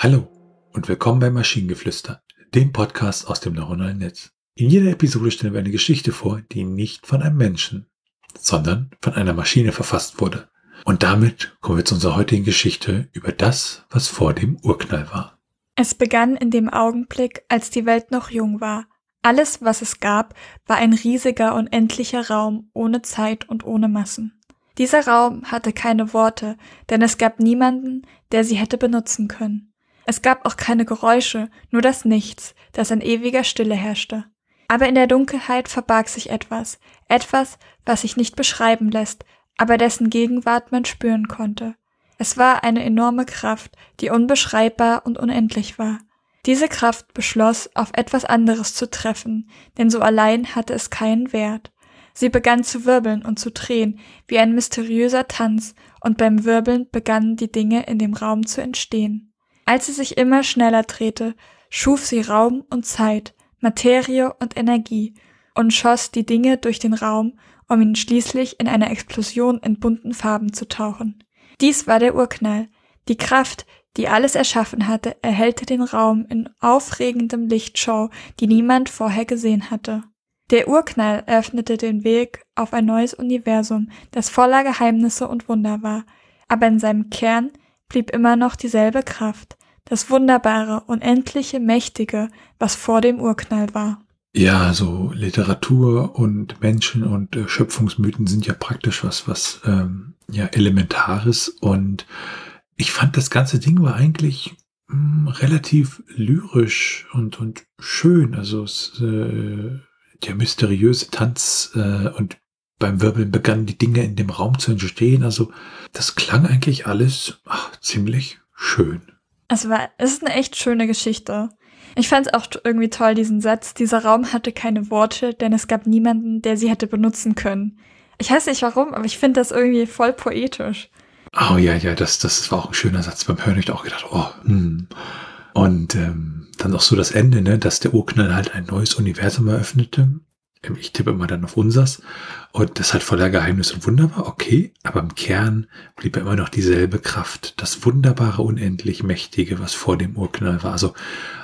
Hallo und willkommen bei Maschinengeflüster, dem Podcast aus dem neuronalen Netz. In jeder Episode stellen wir eine Geschichte vor, die nicht von einem Menschen, sondern von einer Maschine verfasst wurde. Und damit kommen wir zu unserer heutigen Geschichte über das, was vor dem Urknall war. Es begann in dem Augenblick, als die Welt noch jung war. Alles, was es gab, war ein riesiger, unendlicher Raum ohne Zeit und ohne Massen. Dieser Raum hatte keine Worte, denn es gab niemanden, der sie hätte benutzen können. Es gab auch keine Geräusche, nur das Nichts, das in ewiger Stille herrschte. Aber in der Dunkelheit verbarg sich etwas, etwas, was sich nicht beschreiben lässt, aber dessen Gegenwart man spüren konnte. Es war eine enorme Kraft, die unbeschreibbar und unendlich war. Diese Kraft beschloss, auf etwas anderes zu treffen, denn so allein hatte es keinen Wert. Sie begann zu wirbeln und zu drehen, wie ein mysteriöser Tanz, und beim Wirbeln begannen die Dinge in dem Raum zu entstehen. Als sie sich immer schneller drehte, schuf sie Raum und Zeit, Materie und Energie und schoss die Dinge durch den Raum, um ihn schließlich in einer Explosion in bunten Farben zu tauchen. Dies war der Urknall. Die Kraft, die alles erschaffen hatte, erhellte den Raum in aufregendem Lichtshow, die niemand vorher gesehen hatte. Der Urknall eröffnete den Weg auf ein neues Universum, das voller Geheimnisse und Wunder war, aber in seinem Kern blieb immer noch dieselbe Kraft, das wunderbare, unendliche, mächtige, was vor dem Urknall war. Ja, so Literatur und Menschen und äh, Schöpfungsmythen sind ja praktisch was, was ähm, ja elementares und ich fand das ganze Ding war eigentlich mh, hm, relativ lyrisch und und schön. Also es, äh, der mysteriöse Tanz äh, und beim Wirbeln begannen die Dinge in dem Raum zu entstehen. Also das klang eigentlich alles ach, ziemlich schön. Es war, es ist eine echt schöne Geschichte. Ich fand es auch irgendwie toll, diesen Satz. Dieser Raum hatte keine Worte, denn es gab niemanden, der sie hätte benutzen können. Ich weiß nicht warum, aber ich finde das irgendwie voll poetisch. Oh ja, ja, das, das war auch ein schöner Satz. Beim Hören habe ich auch gedacht, oh, hm. Und ähm, dann auch so das Ende, ne, dass der Urknall halt ein neues Universum eröffnete. Ich tippe immer dann auf unsers. Und das halt voller Geheimnis und wunderbar, okay. Aber im Kern blieb immer noch dieselbe Kraft. Das wunderbare, unendlich Mächtige, was vor dem Urknall war. Also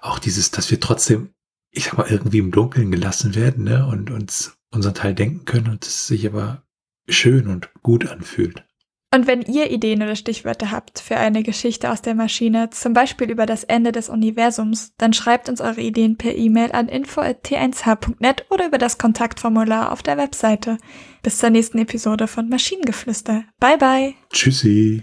auch dieses, dass wir trotzdem, ich sag mal, irgendwie im Dunkeln gelassen werden, ne? Und uns unseren Teil denken können und es sich aber schön und gut anfühlt. Und wenn ihr Ideen oder Stichwörter habt für eine Geschichte aus der Maschine, zum Beispiel über das Ende des Universums, dann schreibt uns eure Ideen per E-Mail an info.t1h.net oder über das Kontaktformular auf der Webseite. Bis zur nächsten Episode von Maschinengeflüster. Bye bye. Tschüssi.